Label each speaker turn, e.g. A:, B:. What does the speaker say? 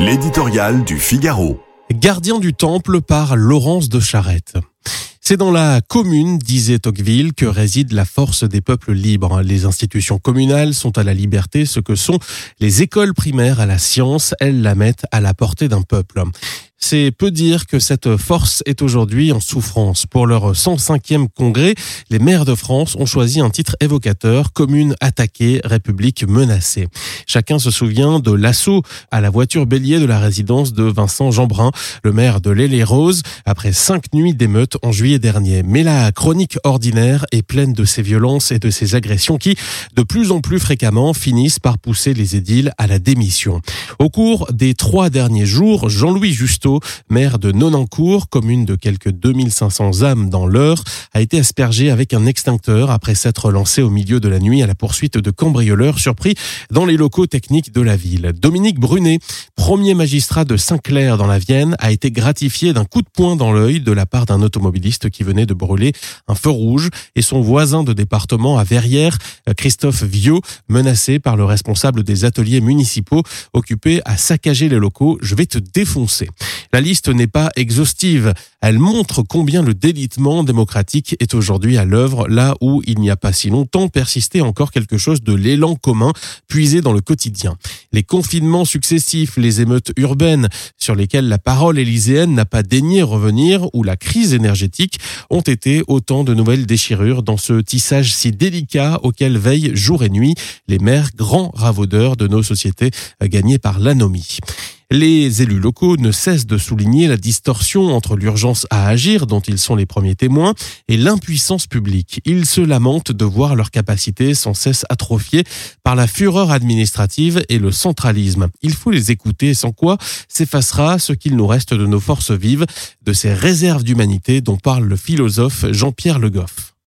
A: L'éditorial du Figaro.
B: Gardien du temple par Laurence de Charette. C'est dans la commune, disait Tocqueville, que réside la force des peuples libres. Les institutions communales sont à la liberté ce que sont les écoles primaires à la science. Elles la mettent à la portée d'un peuple. C'est peu dire que cette force est aujourd'hui en souffrance. Pour leur 105e congrès, les maires de France ont choisi un titre évocateur, commune attaquée, république menacée. Chacun se souvient de l'assaut à la voiture bélier de la résidence de Vincent Jeanbrun, le maire de l'Aile Rose, après cinq nuits d'émeutes en juillet dernier. Mais la chronique ordinaire est pleine de ces violences et de ces agressions qui, de plus en plus fréquemment, finissent par pousser les édiles à la démission. Au cours des trois derniers jours, Jean-Louis Justo maire de Nonancourt, commune de quelques 2500 âmes dans l'heure, a été aspergé avec un extincteur après s'être lancé au milieu de la nuit à la poursuite de cambrioleurs surpris dans les locaux techniques de la ville. Dominique Brunet, premier magistrat de Saint-Clair dans la Vienne, a été gratifié d'un coup de poing dans l'œil de la part d'un automobiliste qui venait de brûler un feu rouge et son voisin de département à Verrières, Christophe Viau, menacé par le responsable des ateliers municipaux occupés à saccager les locaux. Je vais te défoncer. La liste n'est pas exhaustive. Elle montre combien le délitement démocratique est aujourd'hui à l'œuvre, là où il n'y a pas si longtemps persistait encore quelque chose de l'élan commun puisé dans le Les confinements successifs, les émeutes urbaines sur lesquelles la parole élyséenne n'a pas daigné revenir ou la crise énergétique ont été autant de nouvelles déchirures dans ce tissage si délicat auquel veillent jour et nuit les maires grands ravaudeurs de nos sociétés gagnés par l'anomie. Les élus locaux ne cessent de souligner la distorsion entre l'urgence à agir, dont ils sont les premiers témoins, et l'impuissance publique. Ils se lamentent de voir leur capacité sans cesse atrophiée par la fureur administrative et le centralisme. Il faut les écouter, sans quoi s'effacera ce qu'il nous reste de nos forces vives, de ces réserves d'humanité dont parle le philosophe Jean-Pierre Le Goff.